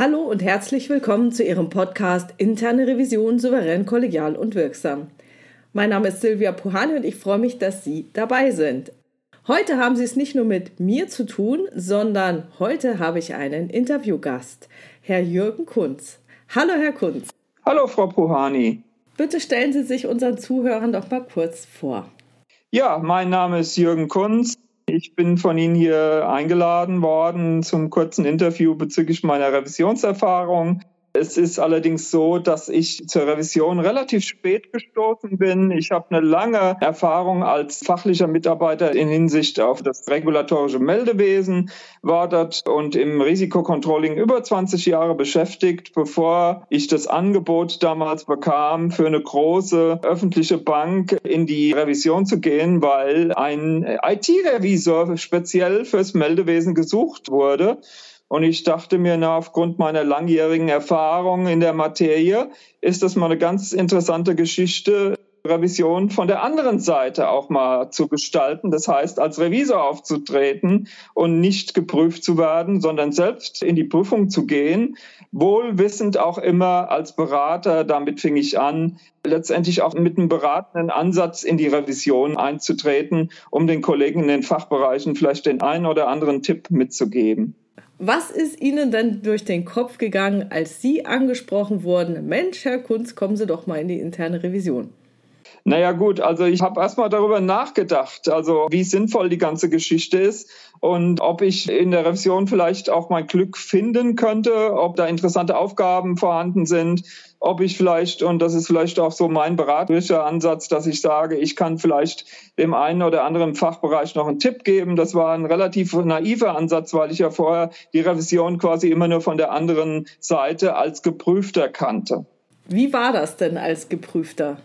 Hallo und herzlich willkommen zu Ihrem Podcast Interne Revision souverän, kollegial und wirksam. Mein Name ist Silvia Puhani und ich freue mich, dass Sie dabei sind. Heute haben Sie es nicht nur mit mir zu tun, sondern heute habe ich einen Interviewgast, Herr Jürgen Kunz. Hallo, Herr Kunz. Hallo, Frau Puhani. Bitte stellen Sie sich unseren Zuhörern doch mal kurz vor. Ja, mein Name ist Jürgen Kunz. Ich bin von Ihnen hier eingeladen worden zum kurzen Interview bezüglich meiner Revisionserfahrung. Es ist allerdings so, dass ich zur Revision relativ spät gestoßen bin. Ich habe eine lange Erfahrung als fachlicher Mitarbeiter in Hinsicht auf das regulatorische Meldewesen, war dort und im Risikocontrolling über 20 Jahre beschäftigt, bevor ich das Angebot damals bekam, für eine große öffentliche Bank in die Revision zu gehen, weil ein IT-Revisor speziell fürs Meldewesen gesucht wurde. Und ich dachte mir, na, aufgrund meiner langjährigen Erfahrung in der Materie ist das mal eine ganz interessante Geschichte, Revision von der anderen Seite auch mal zu gestalten. Das heißt, als Revisor aufzutreten und nicht geprüft zu werden, sondern selbst in die Prüfung zu gehen. Wohlwissend auch immer als Berater, damit fing ich an, letztendlich auch mit einem beratenden Ansatz in die Revision einzutreten, um den Kollegen in den Fachbereichen vielleicht den einen oder anderen Tipp mitzugeben. Was ist Ihnen denn durch den Kopf gegangen, als Sie angesprochen wurden, Mensch, Herr Kunz, kommen Sie doch mal in die interne Revision? Naja gut, also ich habe erstmal darüber nachgedacht, also wie sinnvoll die ganze Geschichte ist und ob ich in der Revision vielleicht auch mein Glück finden könnte, ob da interessante Aufgaben vorhanden sind, ob ich vielleicht, und das ist vielleicht auch so mein beraterischer Ansatz, dass ich sage, ich kann vielleicht dem einen oder anderen Fachbereich noch einen Tipp geben. Das war ein relativ naiver Ansatz, weil ich ja vorher die Revision quasi immer nur von der anderen Seite als Geprüfter kannte. Wie war das denn als Geprüfter?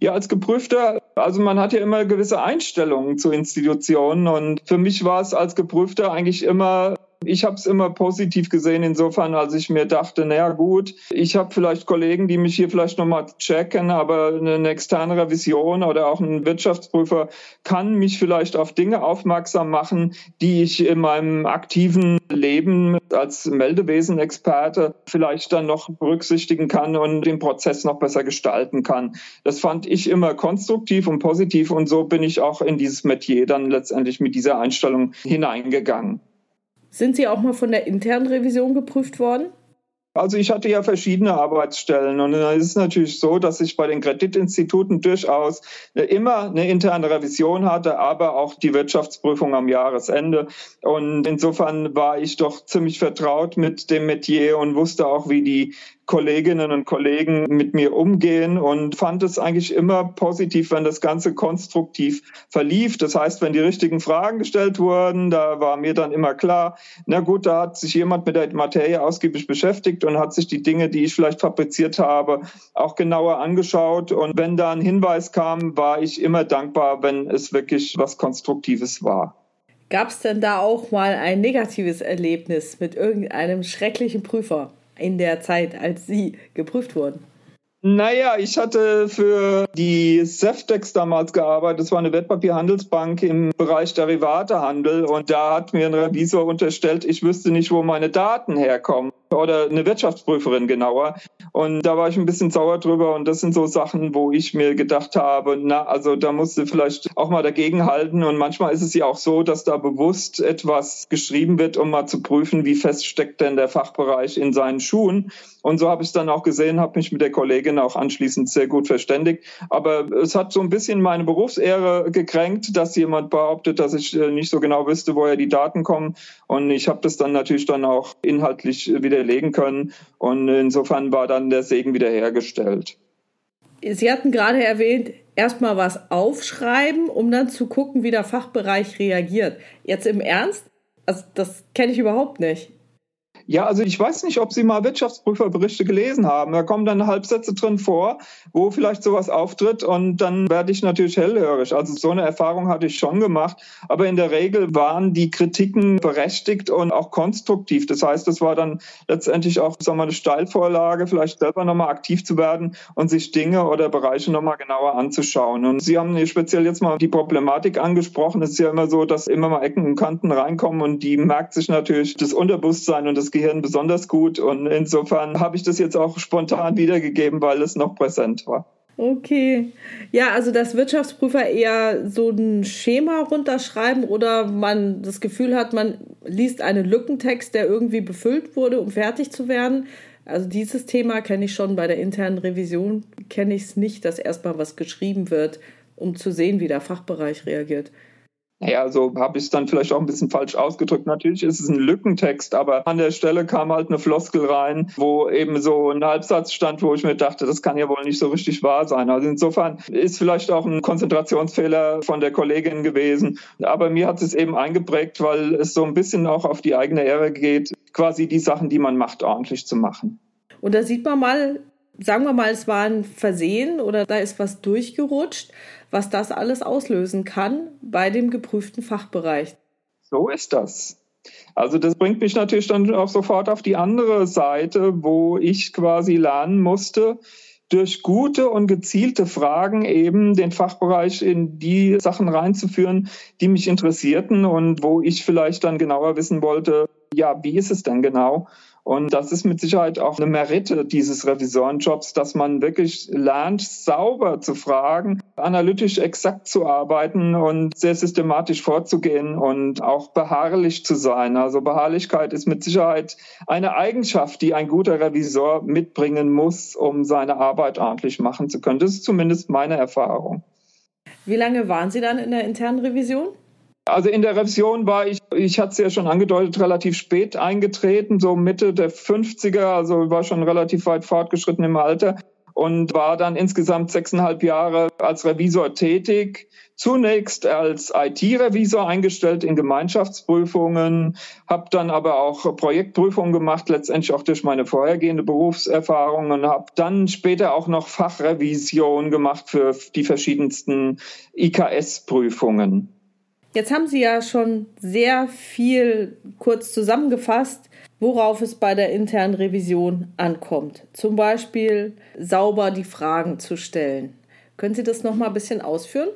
Ja, als Geprüfter, also man hat ja immer gewisse Einstellungen zu Institutionen und für mich war es als Geprüfter eigentlich immer ich habe es immer positiv gesehen, insofern, als ich mir dachte, naja gut, ich habe vielleicht Kollegen, die mich hier vielleicht nochmal checken, aber eine externe Revision oder auch ein Wirtschaftsprüfer kann mich vielleicht auf Dinge aufmerksam machen, die ich in meinem aktiven Leben als Meldewesenexperte vielleicht dann noch berücksichtigen kann und den Prozess noch besser gestalten kann. Das fand ich immer konstruktiv und positiv und so bin ich auch in dieses Metier dann letztendlich mit dieser Einstellung hineingegangen. Sind Sie auch mal von der internen Revision geprüft worden? Also ich hatte ja verschiedene Arbeitsstellen und es ist natürlich so, dass ich bei den Kreditinstituten durchaus immer eine interne Revision hatte, aber auch die Wirtschaftsprüfung am Jahresende. Und insofern war ich doch ziemlich vertraut mit dem Metier und wusste auch, wie die Kolleginnen und Kollegen mit mir umgehen und fand es eigentlich immer positiv, wenn das Ganze konstruktiv verlief. Das heißt, wenn die richtigen Fragen gestellt wurden, da war mir dann immer klar, na gut, da hat sich jemand mit der Materie ausgiebig beschäftigt und hat sich die Dinge, die ich vielleicht fabriziert habe, auch genauer angeschaut. Und wenn da ein Hinweis kam, war ich immer dankbar, wenn es wirklich was Konstruktives war. Gab es denn da auch mal ein negatives Erlebnis mit irgendeinem schrecklichen Prüfer? In der Zeit, als Sie geprüft wurden? Naja, ich hatte für die Seftex damals gearbeitet. Das war eine Wertpapierhandelsbank im Bereich Derivatehandel. Und da hat mir ein Revisor unterstellt, ich wüsste nicht, wo meine Daten herkommen oder eine Wirtschaftsprüferin genauer. Und da war ich ein bisschen sauer drüber. Und das sind so Sachen, wo ich mir gedacht habe, na, also da musst du vielleicht auch mal dagegen halten. Und manchmal ist es ja auch so, dass da bewusst etwas geschrieben wird, um mal zu prüfen, wie fest steckt denn der Fachbereich in seinen Schuhen. Und so habe ich es dann auch gesehen, habe mich mit der Kollegin auch anschließend sehr gut verständigt. Aber es hat so ein bisschen meine Berufsehre gekränkt, dass jemand behauptet, dass ich äh, nicht so genau wüsste, woher die Daten kommen. Und ich habe das dann natürlich dann auch inhaltlich wieder widerlegen können. Und insofern war dann der Segen wiederhergestellt. Sie hatten gerade erwähnt, erstmal was aufschreiben, um dann zu gucken, wie der Fachbereich reagiert. Jetzt im Ernst? Also das kenne ich überhaupt nicht. Ja, also ich weiß nicht, ob Sie mal Wirtschaftsprüferberichte gelesen haben. Da kommen dann Halbsätze drin vor, wo vielleicht sowas auftritt und dann werde ich natürlich hellhörig. Also so eine Erfahrung hatte ich schon gemacht. Aber in der Regel waren die Kritiken berechtigt und auch konstruktiv. Das heißt, es war dann letztendlich auch sagen wir, eine Steilvorlage, vielleicht selber nochmal aktiv zu werden und sich Dinge oder Bereiche nochmal genauer anzuschauen. Und Sie haben speziell jetzt mal die Problematik angesprochen. Es ist ja immer so, dass immer mal Ecken und Kanten reinkommen und die merkt sich natürlich das Unterbewusstsein und das Gehirn besonders gut. Und insofern habe ich das jetzt auch spontan wiedergegeben, weil es noch präsent war. Okay. Ja, also dass Wirtschaftsprüfer eher so ein Schema runterschreiben oder man das Gefühl hat, man liest einen Lückentext, der irgendwie befüllt wurde, um fertig zu werden. Also dieses Thema kenne ich schon bei der internen Revision, kenne ich es nicht, dass erstmal was geschrieben wird, um zu sehen, wie der Fachbereich reagiert. Naja, so habe ich es dann vielleicht auch ein bisschen falsch ausgedrückt. Natürlich ist es ein Lückentext, aber an der Stelle kam halt eine Floskel rein, wo eben so ein Halbsatz stand, wo ich mir dachte, das kann ja wohl nicht so richtig wahr sein. Also insofern ist vielleicht auch ein Konzentrationsfehler von der Kollegin gewesen. Aber mir hat es eben eingeprägt, weil es so ein bisschen auch auf die eigene Ehre geht, quasi die Sachen, die man macht, ordentlich zu machen. Und da sieht man mal, sagen wir mal, es war ein Versehen oder da ist was durchgerutscht was das alles auslösen kann bei dem geprüften Fachbereich. So ist das. Also das bringt mich natürlich dann auch sofort auf die andere Seite, wo ich quasi lernen musste, durch gute und gezielte Fragen eben den Fachbereich in die Sachen reinzuführen, die mich interessierten und wo ich vielleicht dann genauer wissen wollte, ja, wie ist es denn genau? Und das ist mit Sicherheit auch eine Merite dieses Revisorenjobs, dass man wirklich lernt, sauber zu fragen, analytisch exakt zu arbeiten und sehr systematisch vorzugehen und auch beharrlich zu sein. Also Beharrlichkeit ist mit Sicherheit eine Eigenschaft, die ein guter Revisor mitbringen muss, um seine Arbeit ordentlich machen zu können. Das ist zumindest meine Erfahrung. Wie lange waren Sie dann in der internen Revision? Also in der Revision war ich, ich hatte es ja schon angedeutet, relativ spät eingetreten, so Mitte der 50er, also war schon relativ weit fortgeschritten im Alter und war dann insgesamt sechseinhalb Jahre als Revisor tätig. Zunächst als IT-Revisor eingestellt in Gemeinschaftsprüfungen, habe dann aber auch Projektprüfungen gemacht, letztendlich auch durch meine vorhergehende Berufserfahrung und habe dann später auch noch Fachrevision gemacht für die verschiedensten IKS-Prüfungen. Jetzt haben Sie ja schon sehr viel kurz zusammengefasst, worauf es bei der internen Revision ankommt. Zum Beispiel sauber die Fragen zu stellen. Können Sie das noch mal ein bisschen ausführen?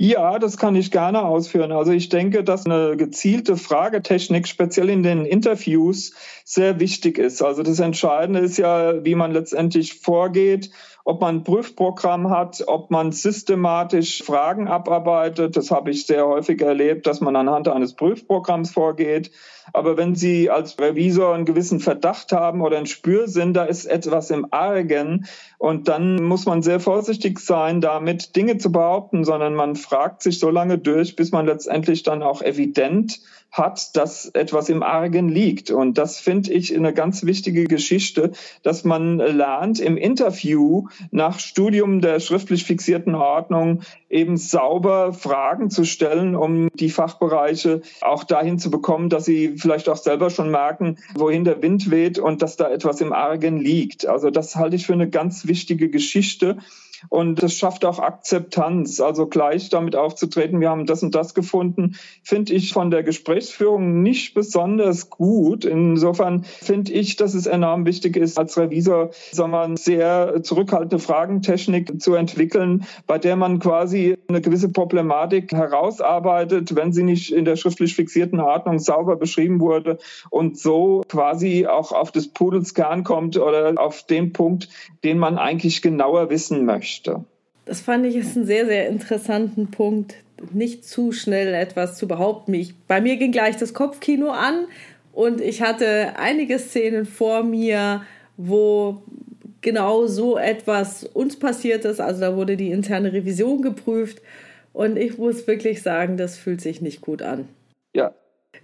Ja, das kann ich gerne ausführen. Also ich denke, dass eine gezielte Fragetechnik speziell in den Interviews sehr wichtig ist. Also das Entscheidende ist ja, wie man letztendlich vorgeht ob man ein Prüfprogramm hat, ob man systematisch Fragen abarbeitet. Das habe ich sehr häufig erlebt, dass man anhand eines Prüfprogramms vorgeht. Aber wenn Sie als Revisor einen gewissen Verdacht haben oder ein Spürsinn, da ist etwas im Argen und dann muss man sehr vorsichtig sein, damit Dinge zu behaupten, sondern man fragt sich so lange durch, bis man letztendlich dann auch evident hat, dass etwas im Argen liegt. Und das finde ich eine ganz wichtige Geschichte, dass man lernt, im Interview nach Studium der schriftlich fixierten Ordnung eben sauber Fragen zu stellen, um die Fachbereiche auch dahin zu bekommen, dass sie vielleicht auch selber schon merken, wohin der Wind weht und dass da etwas im Argen liegt. Also das halte ich für eine ganz wichtige Geschichte. Und das schafft auch Akzeptanz, also gleich damit aufzutreten, wir haben das und das gefunden, finde ich von der Gesprächsführung nicht besonders gut. Insofern finde ich, dass es enorm wichtig ist, als Revisor sagen wir, sehr zurückhaltende Fragentechnik zu entwickeln, bei der man quasi eine gewisse Problematik herausarbeitet, wenn sie nicht in der schriftlich fixierten Ordnung sauber beschrieben wurde und so quasi auch auf des Pudels Kern kommt oder auf den Punkt, den man eigentlich genauer wissen möchte. Das fand ich ist einen sehr, sehr interessanten Punkt, nicht zu schnell etwas zu behaupten. Ich, bei mir ging gleich das Kopfkino an und ich hatte einige Szenen vor mir, wo genau so etwas uns passiert ist. Also da wurde die interne Revision geprüft und ich muss wirklich sagen, das fühlt sich nicht gut an. Ja.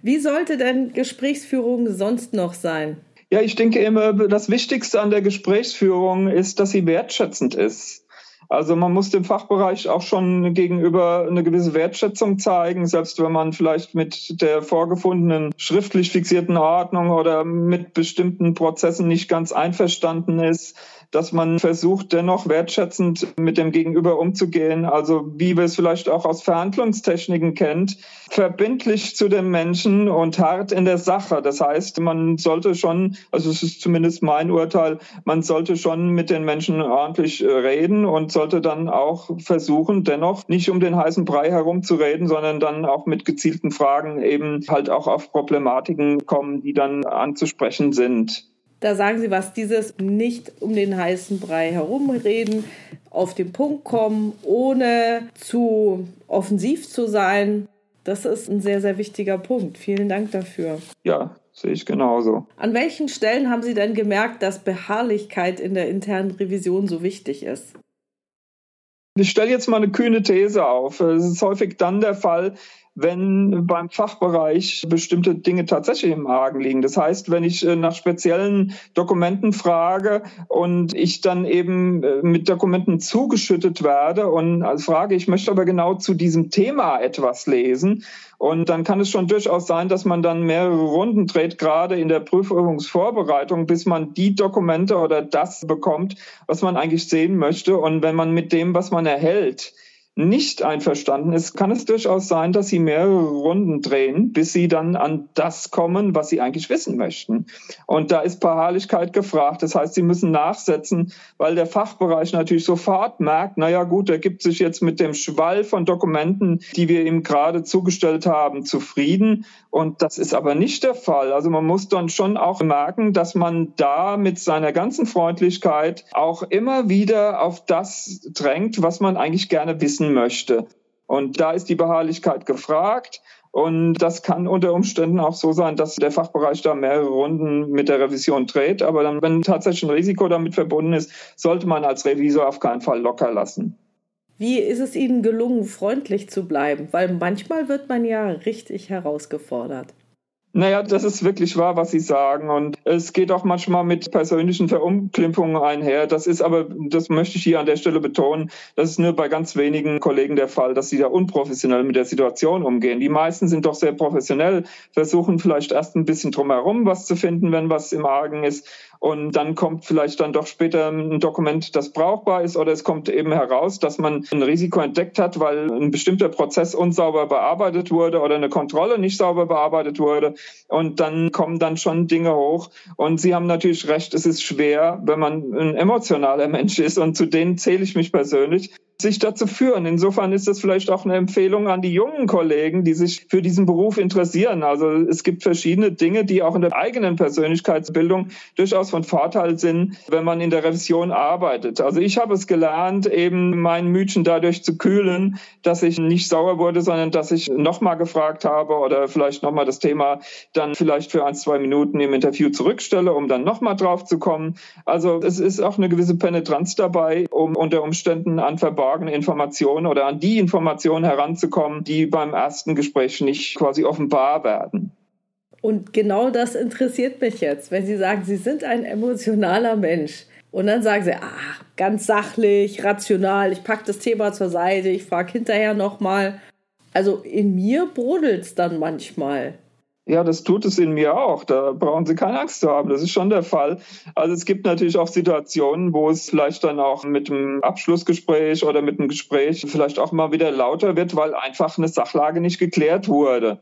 Wie sollte denn Gesprächsführung sonst noch sein? Ja, ich denke immer, das Wichtigste an der Gesprächsführung ist, dass sie wertschätzend ist. Also man muss dem Fachbereich auch schon gegenüber eine gewisse Wertschätzung zeigen, selbst wenn man vielleicht mit der vorgefundenen schriftlich fixierten Ordnung oder mit bestimmten Prozessen nicht ganz einverstanden ist dass man versucht, dennoch wertschätzend mit dem Gegenüber umzugehen. Also wie wir es vielleicht auch aus Verhandlungstechniken kennt, verbindlich zu den Menschen und hart in der Sache. Das heißt, man sollte schon, also es ist zumindest mein Urteil, man sollte schon mit den Menschen ordentlich äh, reden und sollte dann auch versuchen, dennoch nicht um den heißen Brei herumzureden, sondern dann auch mit gezielten Fragen eben halt auch auf Problematiken kommen, die dann anzusprechen sind. Da sagen Sie was, dieses nicht um den heißen Brei herumreden, auf den Punkt kommen, ohne zu offensiv zu sein. Das ist ein sehr, sehr wichtiger Punkt. Vielen Dank dafür. Ja, sehe ich genauso. An welchen Stellen haben Sie denn gemerkt, dass Beharrlichkeit in der internen Revision so wichtig ist? Ich stelle jetzt mal eine kühne These auf. Es ist häufig dann der Fall, wenn beim Fachbereich bestimmte Dinge tatsächlich im Argen liegen. Das heißt, wenn ich äh, nach speziellen Dokumenten frage und ich dann eben äh, mit Dokumenten zugeschüttet werde und als Frage, ich möchte aber genau zu diesem Thema etwas lesen. Und dann kann es schon durchaus sein, dass man dann mehrere Runden dreht, gerade in der Prüfungsvorbereitung, bis man die Dokumente oder das bekommt, was man eigentlich sehen möchte. Und wenn man mit dem, was man erhält, nicht einverstanden ist, kann es durchaus sein, dass sie mehrere Runden drehen, bis sie dann an das kommen, was sie eigentlich wissen möchten. Und da ist Beharrlichkeit gefragt. Das heißt, sie müssen nachsetzen, weil der Fachbereich natürlich sofort merkt, naja gut, er gibt sich jetzt mit dem Schwall von Dokumenten, die wir ihm gerade zugestellt haben, zufrieden. Und das ist aber nicht der Fall. Also man muss dann schon auch merken, dass man da mit seiner ganzen Freundlichkeit auch immer wieder auf das drängt, was man eigentlich gerne wissen wissen möchte. Und da ist die Beharrlichkeit gefragt. Und das kann unter Umständen auch so sein, dass der Fachbereich da mehrere Runden mit der Revision dreht. Aber dann, wenn tatsächlich ein Risiko damit verbunden ist, sollte man als Revisor auf keinen Fall locker lassen. Wie ist es Ihnen gelungen, freundlich zu bleiben? Weil manchmal wird man ja richtig herausgefordert. Naja, das ist wirklich wahr, was Sie sagen. Und es geht auch manchmal mit persönlichen Verunglimpfungen einher. Das ist aber, das möchte ich hier an der Stelle betonen, das ist nur bei ganz wenigen Kollegen der Fall, dass sie da unprofessionell mit der Situation umgehen. Die meisten sind doch sehr professionell, versuchen vielleicht erst ein bisschen drumherum was zu finden, wenn was im Argen ist. Und dann kommt vielleicht dann doch später ein Dokument, das brauchbar ist, oder es kommt eben heraus, dass man ein Risiko entdeckt hat, weil ein bestimmter Prozess unsauber bearbeitet wurde oder eine Kontrolle nicht sauber bearbeitet wurde. Und dann kommen dann schon Dinge hoch. Und Sie haben natürlich recht, es ist schwer, wenn man ein emotionaler Mensch ist. Und zu denen zähle ich mich persönlich sich dazu führen. Insofern ist das vielleicht auch eine Empfehlung an die jungen Kollegen, die sich für diesen Beruf interessieren. Also es gibt verschiedene Dinge, die auch in der eigenen Persönlichkeitsbildung durchaus von Vorteil sind, wenn man in der Revision arbeitet. Also ich habe es gelernt, eben mein Mütchen dadurch zu kühlen, dass ich nicht sauer wurde, sondern dass ich nochmal gefragt habe oder vielleicht nochmal das Thema dann vielleicht für ein, zwei Minuten im Interview zurückstelle, um dann nochmal drauf zu kommen. Also es ist auch eine gewisse Penetranz dabei, um unter Umständen an Verband verborgene Informationen oder an die Informationen heranzukommen, die beim ersten Gespräch nicht quasi offenbar werden. Und genau das interessiert mich jetzt, wenn Sie sagen, Sie sind ein emotionaler Mensch. Und dann sagen sie, ah, ganz sachlich, rational, ich packe das Thema zur Seite, ich frage hinterher nochmal. Also in mir brodelt es dann manchmal. Ja, das tut es in mir auch. Da brauchen Sie keine Angst zu haben. Das ist schon der Fall. Also es gibt natürlich auch Situationen, wo es vielleicht dann auch mit einem Abschlussgespräch oder mit einem Gespräch vielleicht auch mal wieder lauter wird, weil einfach eine Sachlage nicht geklärt wurde.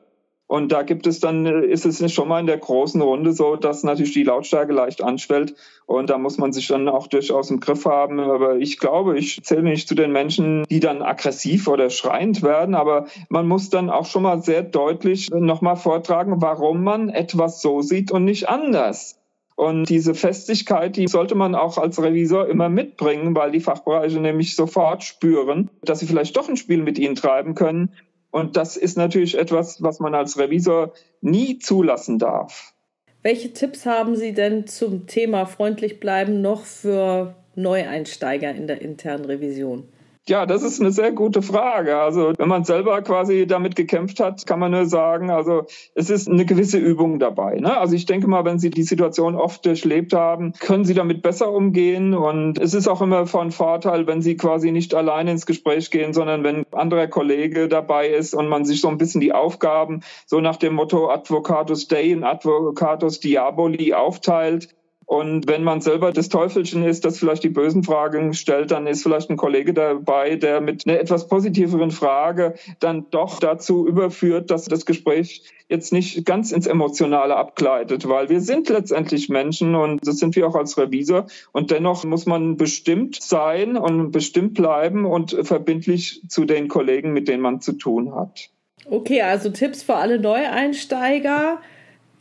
Und da gibt es dann, ist es schon mal in der großen Runde so, dass natürlich die Lautstärke leicht anschwellt. Und da muss man sich dann auch durchaus im Griff haben. Aber ich glaube, ich zähle nicht zu den Menschen, die dann aggressiv oder schreiend werden. Aber man muss dann auch schon mal sehr deutlich nochmal vortragen, warum man etwas so sieht und nicht anders. Und diese Festigkeit, die sollte man auch als Revisor immer mitbringen, weil die Fachbereiche nämlich sofort spüren, dass sie vielleicht doch ein Spiel mit ihnen treiben können und das ist natürlich etwas, was man als Revisor nie zulassen darf. Welche Tipps haben Sie denn zum Thema freundlich bleiben noch für Neueinsteiger in der internen Revision? Ja, das ist eine sehr gute Frage. Also wenn man selber quasi damit gekämpft hat, kann man nur sagen, also es ist eine gewisse Übung dabei. Ne? Also ich denke mal, wenn Sie die Situation oft durchlebt haben, können Sie damit besser umgehen. Und es ist auch immer von Vorteil, wenn Sie quasi nicht alleine ins Gespräch gehen, sondern wenn ein anderer Kollege dabei ist und man sich so ein bisschen die Aufgaben so nach dem Motto Advocatus Dei und Advocatus Diaboli aufteilt Und wenn man selber das Teufelchen ist, das vielleicht die bösen Fragen stellt, dann ist vielleicht ein Kollege dabei, der mit einer etwas positiveren Frage dann doch dazu überführt, dass das Gespräch jetzt nicht ganz ins Emotionale abgleitet, weil wir sind letztendlich Menschen und das sind wir auch als Revisor. Und dennoch muss man bestimmt sein und bestimmt bleiben und verbindlich zu den Kollegen, mit denen man zu tun hat. Okay, also Tipps für alle Neueinsteiger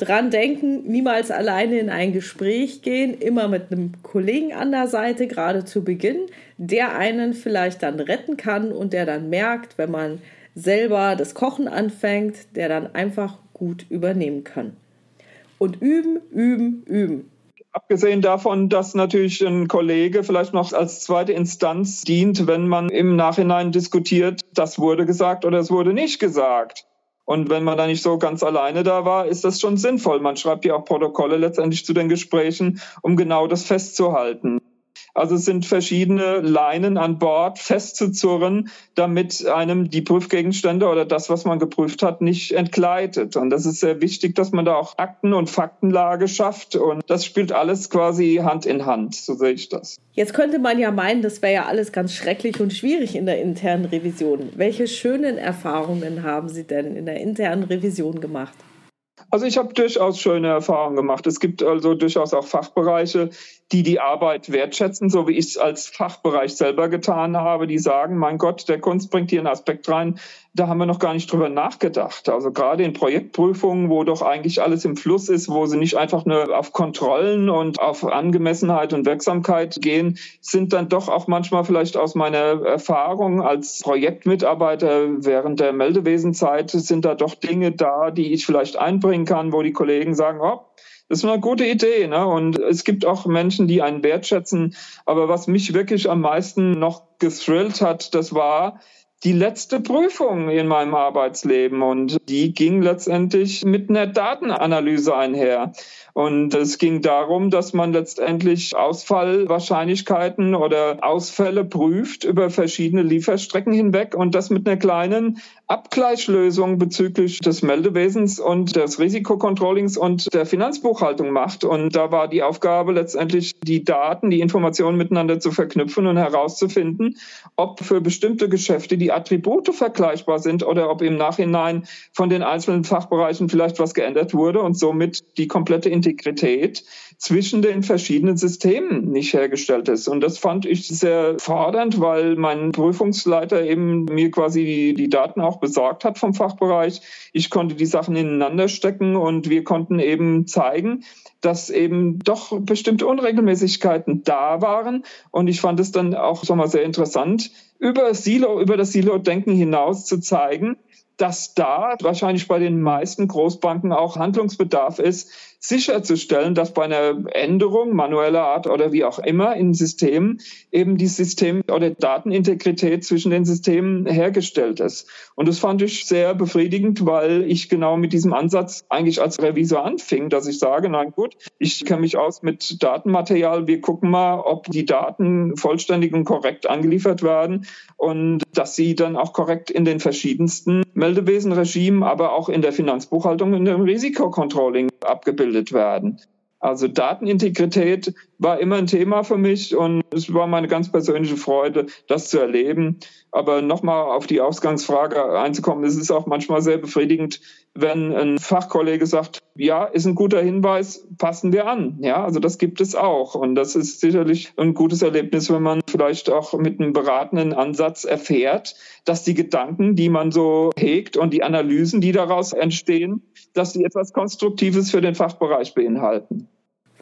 dran denken, niemals alleine in ein Gespräch gehen, immer mit einem Kollegen an der Seite, gerade zu Beginn, der einen vielleicht dann retten kann und der dann merkt, wenn man selber das Kochen anfängt, der dann einfach gut übernehmen kann. Und üben, üben, üben. Abgesehen davon, dass natürlich ein Kollege vielleicht noch als zweite Instanz dient, wenn man im Nachhinein diskutiert, das wurde gesagt oder es wurde nicht gesagt. Und wenn man da nicht so ganz alleine da war, ist das schon sinnvoll. Man schreibt ja auch Protokolle letztendlich zu den Gesprächen, um genau das festzuhalten. Also es sind verschiedene Leinen an Bord festzuzurren, damit einem die Prüfgegenstände oder das, was man geprüft hat, nicht entgleitet. Und das ist sehr wichtig, dass man da auch Akten- und Faktenlage schafft. Und das spielt alles quasi Hand in Hand, so sehe ich das. Jetzt könnte man ja meinen, das wäre ja alles ganz schrecklich und schwierig in der internen Revision. Welche schönen Erfahrungen haben Sie denn in der internen Revision gemacht? Also ich habe durchaus schöne Erfahrungen gemacht. Es gibt also durchaus auch Fachbereiche, die die Arbeit wertschätzen, so wie ich es als Fachbereich selber getan habe, die sagen, mein Gott, der Kunst bringt hier einen Aspekt rein, da haben wir noch gar nicht drüber nachgedacht. Also gerade in Projektprüfungen, wo doch eigentlich alles im Fluss ist, wo sie nicht einfach nur auf Kontrollen und auf Angemessenheit und Wirksamkeit gehen, sind dann doch auch manchmal vielleicht aus meiner Erfahrung als Projektmitarbeiter während der Meldewesenzeit sind da doch Dinge da, die ich vielleicht einbringen kann, wo die Kollegen sagen, oh, das ist eine gute Idee. Ne? Und es gibt auch Menschen, die einen wertschätzen. Aber was mich wirklich am meisten noch gethrillt hat, das war, die letzte Prüfung in meinem Arbeitsleben und die ging letztendlich mit einer Datenanalyse einher. Und es ging darum, dass man letztendlich Ausfallwahrscheinlichkeiten oder Ausfälle prüft über verschiedene Lieferstrecken hinweg und das mit einer kleinen Abgleichslösung bezüglich des Meldewesens und des Risikokontrollings und der Finanzbuchhaltung macht. Und da war die Aufgabe letztendlich, die Daten, die Informationen miteinander zu verknüpfen und herauszufinden, ob für bestimmte Geschäfte die Attribute vergleichbar sind oder ob im Nachhinein von den einzelnen Fachbereichen vielleicht was geändert wurde und somit die komplette Integrität zwischen den verschiedenen Systemen nicht hergestellt ist. Und das fand ich sehr fordernd, weil mein Prüfungsleiter eben mir quasi die, die Daten auch besorgt hat vom Fachbereich. Ich konnte die Sachen ineinander stecken und wir konnten eben zeigen, dass eben doch bestimmte Unregelmäßigkeiten da waren. Und ich fand es dann auch so mal sehr interessant, über Silo, über das Silo-Denken hinaus zu zeigen, dass da wahrscheinlich bei den meisten Großbanken auch Handlungsbedarf ist, sicherzustellen, dass bei einer Änderung manueller Art oder wie auch immer in Systemen eben die System- oder Datenintegrität zwischen den Systemen hergestellt ist. Und das fand ich sehr befriedigend, weil ich genau mit diesem Ansatz eigentlich als Revisor anfing, dass ich sage, nein gut, ich kenne mich aus mit Datenmaterial, wir gucken mal, ob die Daten vollständig und korrekt angeliefert werden und dass sie dann auch korrekt in den verschiedensten Meldewesenregimen, aber auch in der Finanzbuchhaltung und im Risikocontrolling abgebildet werden. Also Datenintegrität war immer ein Thema für mich und es war meine ganz persönliche Freude, das zu erleben. Aber nochmal auf die Ausgangsfrage einzukommen, es ist auch manchmal sehr befriedigend, wenn ein Fachkollege sagt, ja, ist ein guter Hinweis, passen wir an. Ja, also das gibt es auch. Und das ist sicherlich ein gutes Erlebnis, wenn man vielleicht auch mit einem beratenden Ansatz erfährt, dass die Gedanken, die man so hegt und die Analysen, die daraus entstehen, dass sie etwas Konstruktives für den Fachbereich beinhalten.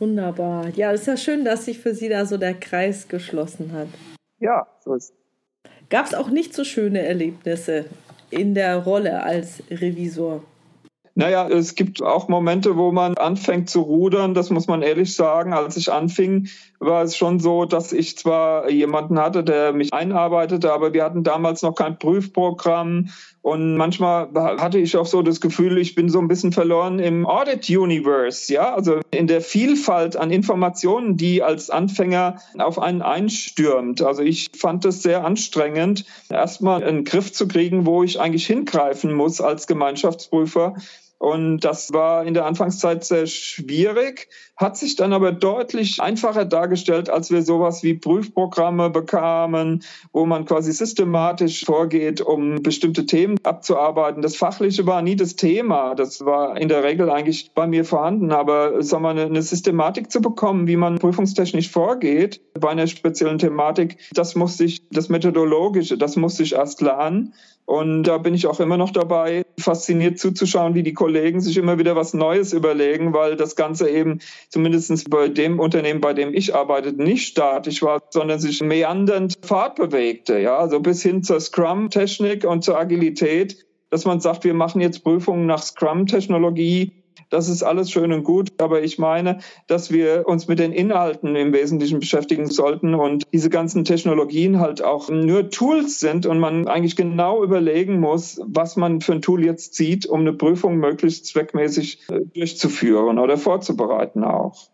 Wunderbar. Ja, es ist ja schön, dass sich für Sie da so der Kreis geschlossen hat. Ja, so ist Gab es auch nicht so schöne Erlebnisse in der Rolle als Revisor? Naja, es gibt auch Momente, wo man anfängt zu rudern, das muss man ehrlich sagen. Als ich anfing, war es schon so, dass ich zwar jemanden hatte, der mich einarbeitete, aber wir hatten damals noch kein Prüfprogramm. Und manchmal hatte ich auch so das Gefühl, ich bin so ein bisschen verloren im Audit-Universe, ja, also in der Vielfalt an Informationen, die als Anfänger auf einen einstürmt. Also ich fand es sehr anstrengend, erstmal einen Griff zu kriegen, wo ich eigentlich hingreifen muss als Gemeinschaftsprüfer Und das war in der Anfangszeit sehr schwierig, hat sich dann aber deutlich einfacher dargestellt, als wir sowas wie Prüfprogramme bekamen, wo man quasi systematisch vorgeht, um bestimmte Themen abzuarbeiten. Das Fachliche war nie das Thema. Das war in der Regel eigentlich bei mir vorhanden. Aber sagen wir, eine Systematik zu bekommen, wie man prüfungstechnisch vorgeht bei einer speziellen Thematik, das muss sich, das Methodologische, das muss sich erst lernen. Und da bin ich auch immer noch dabei, fasziniert zuzuschauen, wie die Kollegen sich immer wieder was Neues überlegen, weil das Ganze eben zumindest bei dem Unternehmen, bei dem ich arbeite, nicht statisch war, sondern sich meandernd fortbewegte. Ja, also bis hin zur Scrum-Technik und zur Agilität, dass man sagt, wir machen jetzt Prüfungen nach Scrum-Technologie das ist alles schön und gut, aber ich meine, dass wir uns mit den Inhalten im Wesentlichen beschäftigen sollten und diese ganzen Technologien halt auch nur Tools sind und man eigentlich genau überlegen muss, was man für ein Tool jetzt zieht, um eine Prüfung möglichst zweckmäßig äh, durchzuführen oder vorzubereiten auch.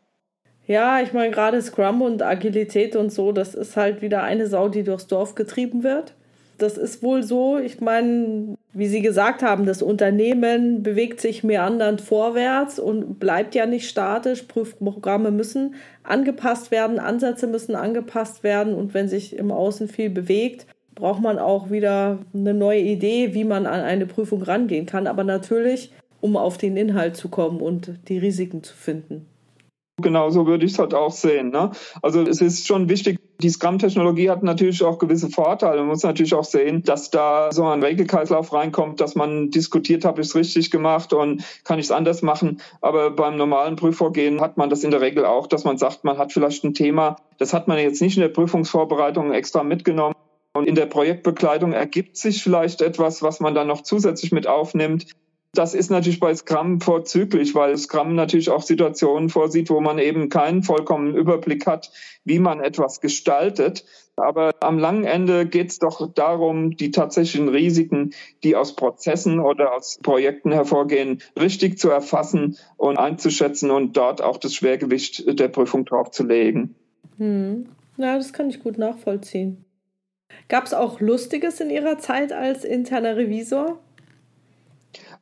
Ja, ich meine, gerade Scrum und Agilität und so, das ist halt wieder eine Sau, die durchs Dorf getrieben wird. Das ist wohl so. Ich meine, wie Sie gesagt haben, das Unternehmen bewegt sich meandernd vorwärts und bleibt ja nicht statisch. Prüfprogramme müssen angepasst werden, Ansätze müssen angepasst werden und wenn sich im Außen viel bewegt, braucht man auch wieder eine neue Idee, wie man an eine Prüfung rangehen kann. Aber natürlich, um auf den Inhalt zu kommen und die Risiken zu finden. Genau so würde ich es halt auch sehen. Ne? Also es ist schon wichtig, die Scrum-Technologie hat natürlich auch gewisse Vorteile. Man muss natürlich auch sehen, dass da so ein Regelkreislauf reinkommt, dass man diskutiert, habe ich es richtig gemacht und kann ich es anders machen. Aber beim normalen Prüfvorgehen hat man das in der Regel auch, dass man sagt, man hat vielleicht ein Thema, das hat man jetzt nicht in der Prüfungsvorbereitung extra mitgenommen. Und in der Projektbekleidung ergibt sich vielleicht etwas, was man dann noch zusätzlich mit aufnimmt. Das ist natürlich bei Scrum vorzüglich, weil Scrum natürlich auch Situationen vorsieht, wo man eben keinen vollkommenen Überblick hat, wie man etwas gestaltet. Aber am langen Ende geht es doch darum, die tatsächlichen Risiken, die aus Prozessen oder aus Projekten hervorgehen, richtig zu erfassen und einzuschätzen und dort auch das Schwergewicht der Prüfung drauf zu legen. Hm. Ja, das kann ich gut nachvollziehen. Gab es auch Lustiges in Ihrer Zeit als interner Revisor?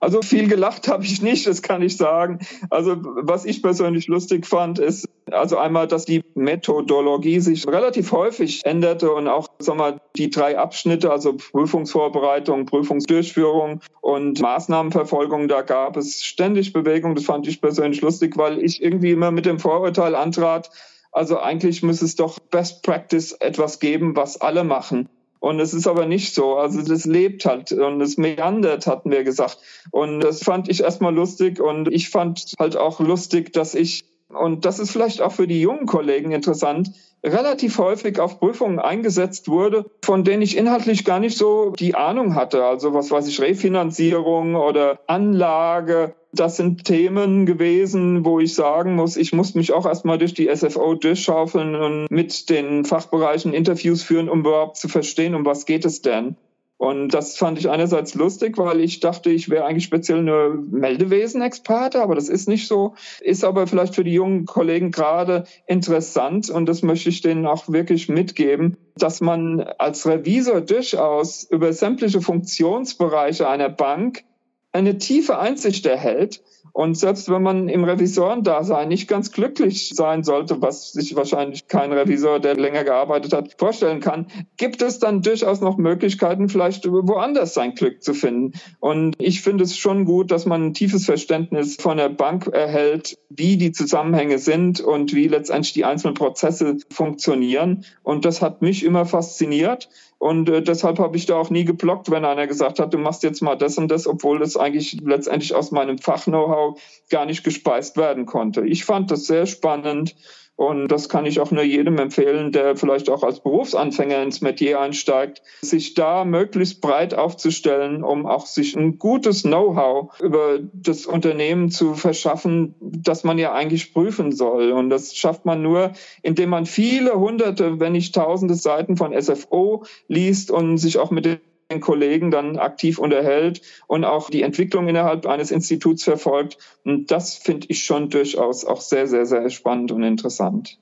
Also viel gelacht habe ich nicht, das kann ich sagen. Also was ich persönlich lustig fand, ist also einmal, dass die Methodologie sich relativ häufig änderte und auch sag mal, die drei Abschnitte, also Prüfungsvorbereitung, Prüfungsdurchführung und Maßnahmenverfolgung, da gab es ständig Bewegung. Das fand ich persönlich lustig, weil ich irgendwie immer mit dem Vorurteil antrat, also eigentlich müsste es doch Best Practice etwas geben, was alle machen. Und es ist aber nicht so. Also das lebt halt und es meandert, hatten wir gesagt. Und das fand ich erstmal lustig und ich fand halt auch lustig, dass ich, und das ist vielleicht auch für die jungen Kollegen interessant, relativ häufig auf Prüfungen eingesetzt wurde, von denen ich inhaltlich gar nicht so die Ahnung hatte. Also was weiß ich, Refinanzierung oder Anlage. Das sind Themen gewesen, wo ich sagen muss, ich muss mich auch erstmal durch die SFO durchschaufeln und mit den Fachbereichen Interviews führen, um überhaupt zu verstehen, um was geht es denn. Und das fand ich einerseits lustig, weil ich dachte, ich wäre eigentlich speziell nur Meldewesen-Experte, aber das ist nicht so. Ist aber vielleicht für die jungen Kollegen gerade interessant und das möchte ich denen auch wirklich mitgeben, dass man als Revisor durchaus über sämtliche Funktionsbereiche einer Bank eine tiefe Einsicht erhält und selbst wenn man im Revisorendasein nicht ganz glücklich sein sollte, was sich wahrscheinlich kein Revisor, der länger gearbeitet hat, vorstellen kann, gibt es dann durchaus noch Möglichkeiten, vielleicht woanders sein Glück zu finden. Und ich finde es schon gut, dass man ein tiefes Verständnis von der Bank erhält, wie die Zusammenhänge sind und wie letztendlich die einzelnen Prozesse funktionieren. Und das hat mich immer fasziniert. Und äh, deshalb habe ich da auch nie geblockt, wenn einer gesagt hat, du machst jetzt mal das und das, obwohl das eigentlich letztendlich aus meinem Fach-Know-how gar nicht gespeist werden konnte. Ich fand das sehr spannend und das kann ich auch nur jedem empfehlen, der vielleicht auch als Berufsanfänger ins Metier einsteigt, sich da möglichst breit aufzustellen, um auch sich ein gutes Know-how über das Unternehmen zu verschaffen, das man ja eigentlich prüfen soll. Und das schafft man nur, indem man viele hunderte, wenn nicht tausende Seiten von SFO liest und sich auch mit den den Kollegen dann aktiv unterhält und auch die Entwicklung innerhalb eines Instituts verfolgt. Und das finde ich schon durchaus auch sehr, sehr, sehr spannend und interessant.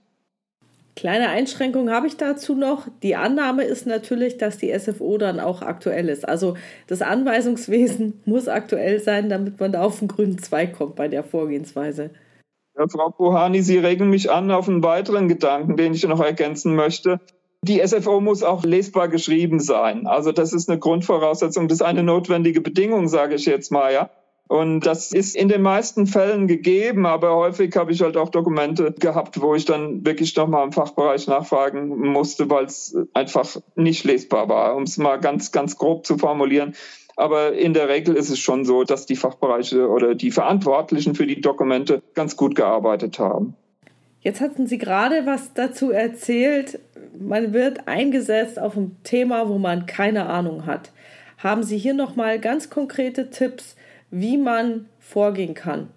Kleine Einschränkung habe ich dazu noch. Die Annahme ist natürlich, dass die SFO dann auch aktuell ist. Also das Anweisungswesen muss aktuell sein, damit man da auf den grünen Zweig kommt bei der Vorgehensweise. Ja, Frau Pohani, Sie regen mich an auf einen weiteren Gedanken, den ich noch ergänzen möchte. Die SFO muss auch lesbar geschrieben sein. Also das ist eine Grundvoraussetzung, das ist eine notwendige Bedingung, sage ich jetzt mal, ja. Und das ist in den meisten Fällen gegeben, aber häufig habe ich halt auch Dokumente gehabt, wo ich dann wirklich nochmal im Fachbereich nachfragen musste, weil es einfach nicht lesbar war, um es mal ganz, ganz grob zu formulieren. Aber in der Regel ist es schon so, dass die Fachbereiche oder die Verantwortlichen für die Dokumente ganz gut gearbeitet haben. Jetzt hatten Sie gerade was dazu erzählt. Man wird eingesetzt auf ein Thema, wo man keine Ahnung hat. Haben Sie hier noch mal ganz konkrete Tipps, wie man vorgehen kann?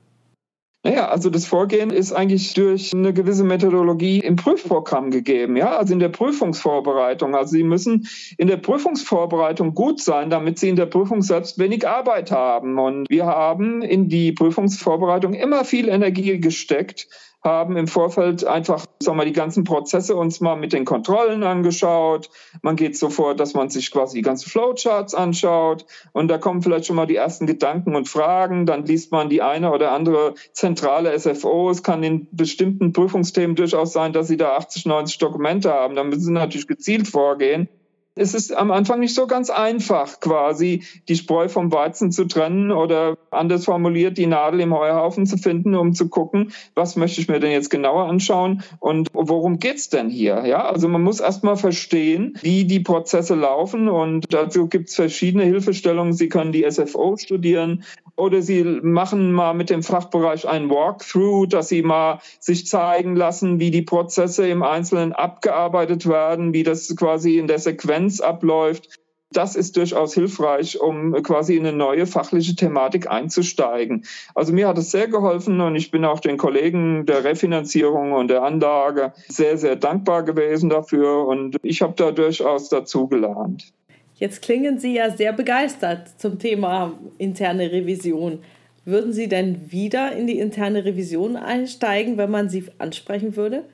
Naja, also das Vorgehen ist eigentlich durch eine gewisse Methodologie im Prüfprogramm gegeben, ja, also in der Prüfungsvorbereitung. Also Sie müssen in der Prüfungsvorbereitung gut sein, damit Sie in der Prüfung selbst wenig Arbeit haben. Und wir haben in die Prüfungsvorbereitung immer viel Energie gesteckt, haben im Vorfeld einfach, sagen wir, die ganzen Prozesse uns mal mit den Kontrollen angeschaut. Man geht so vor, dass man sich quasi die ganzen Flowcharts anschaut und da kommen vielleicht schon mal die ersten Gedanken und Fragen. Dann liest man die eine oder andere zentrale SFO. Es kann in bestimmten Prüfungsthemen durchaus sein, dass Sie da 80, 90 Dokumente haben. Da müssen Sie natürlich gezielt vorgehen es ist am Anfang nicht so ganz einfach, quasi die Spreu vom Weizen zu trennen oder anders formuliert, die Nadel im Heuhaufen zu finden, um zu gucken, was möchte ich mir denn jetzt genauer anschauen und worum geht's denn hier? Ja, also man muss erstmal verstehen, wie die Prozesse laufen und dazu gibt's verschiedene Hilfestellungen. Sie können die SFO studieren, oder Sie machen mal mit dem Fachbereich ein Walkthrough, dass Sie mal sich zeigen lassen, wie die Prozesse im Einzelnen abgearbeitet werden, wie das quasi in der Sequenz abläuft. Das ist durchaus hilfreich, um quasi in eine neue fachliche Thematik einzusteigen. Also mir hat es sehr geholfen und ich bin auch den Kollegen der Refinanzierung und der Anlage sehr, sehr dankbar gewesen dafür und ich habe da durchaus dazugelernt. Jetzt klingen Sie ja sehr begeistert zum Thema interne Revision. Würden Sie denn wieder in die interne Revision einsteigen, wenn man Sie ansprechen würde?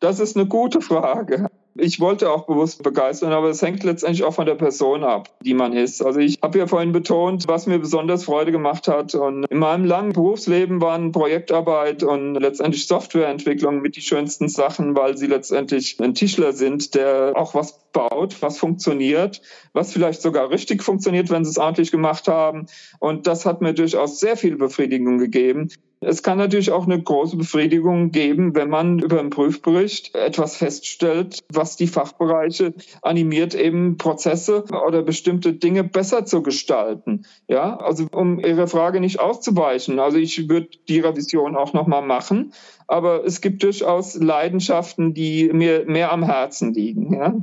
Das ist eine gute Frage. Ich wollte auch bewusst begeistern, aber es hängt letztendlich auch von der Person ab, die man ist. Also ich habe ja vorhin betont, was mir besonders Freude gemacht hat. Und in meinem langen Berufsleben waren Projektarbeit und letztendlich Softwareentwicklung mit die schönsten Sachen, weil sie letztendlich ein Tischler sind, der auch was baut, was funktioniert, was vielleicht sogar richtig funktioniert, wenn sie es ordentlich gemacht haben. Und das hat mir durchaus sehr viel Befriedigung gegeben. Es kann natürlich auch eine große Befriedigung geben, wenn man über einen Prüfbericht etwas feststellt, was die Fachbereiche animiert, eben Prozesse oder bestimmte Dinge besser zu gestalten. Ja, also um Ihre Frage nicht auszuweichen. Also ich würde die Revision auch nochmal machen, aber es gibt durchaus Leidenschaften, die mir mehr am Herzen liegen. Ja.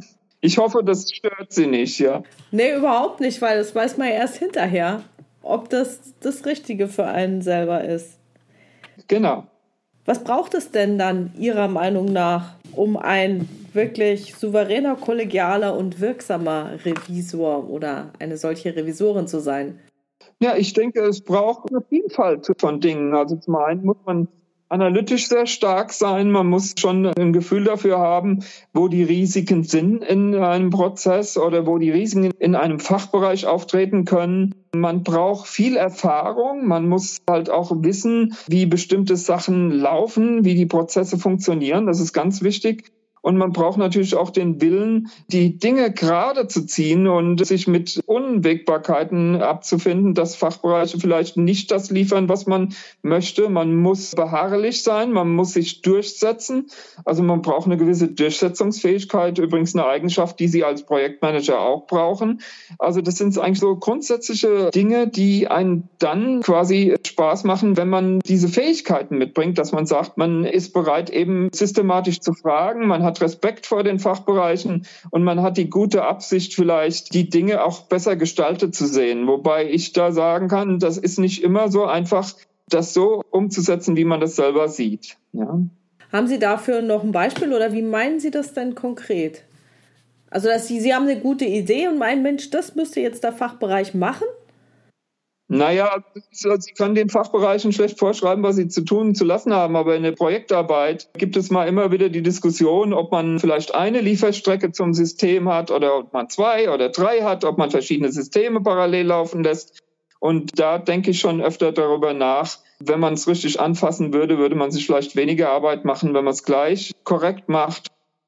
Ich hoffe, das stört Sie nicht, ja. Nee, überhaupt nicht, weil das weiß man erst hinterher, ob das das Richtige für einen selber ist. Genau. Was braucht es denn dann Ihrer Meinung nach, um ein wirklich souveräner, kollegialer und wirksamer Revisor oder eine solche Revisorin zu sein? Ja, ich denke, es braucht eine Vielfalt von Dingen. Also zum einen muss man analytisch sehr stark sein. Man muss schon ein Gefühl dafür haben, wo die Risiken sind in einem Prozess oder wo die Risiken in einem Fachbereich auftreten können. Man braucht viel Erfahrung. Man muss halt auch wissen, wie bestimmte Sachen laufen, wie die Prozesse funktionieren. Das ist ganz wichtig. Und man braucht natürlich auch den Willen, die Dinge gerade zu ziehen und sich mit Unwägbarkeiten abzufinden, dass Fachbereiche vielleicht nicht das liefern, was man möchte. Man muss beharrlich sein, man muss sich durchsetzen. Also man braucht eine gewisse Durchsetzungsfähigkeit, übrigens eine Eigenschaft, die Sie als Projektmanager auch brauchen. Also das sind eigentlich so grundsätzliche Dinge, die einen dann quasi Spaß machen, wenn man diese Fähigkeiten mitbringt, dass man sagt, man ist bereit, eben systematisch zu fragen, man hat hat Respekt vor den Fachbereichen und man hat die gute Absicht, vielleicht die Dinge auch besser gestaltet zu sehen. Wobei ich da sagen kann, das ist nicht immer so einfach, das so umzusetzen, wie man das selber sieht. Ja. Haben Sie dafür noch ein Beispiel oder wie meinen Sie das denn konkret? Also, dass Sie, Sie haben eine gute Idee und meinen, Mensch, das müsste jetzt der Fachbereich machen? Naja, Sie können den Fachbereichen schlecht vorschreiben, was sie zu tun und zu lassen haben, aber in der Projektarbeit gibt es mal immer wieder die Diskussion, ob man vielleicht eine Lieferstrecke zum System hat oder ob man zwei oder drei hat, ob man verschiedene Systeme parallel laufen lässt. Und da denke ich schon öfter darüber nach. Wenn man es richtig anfassen würde, würde man sich vielleicht weniger Arbeit machen, wenn man es gleich korrekt macht.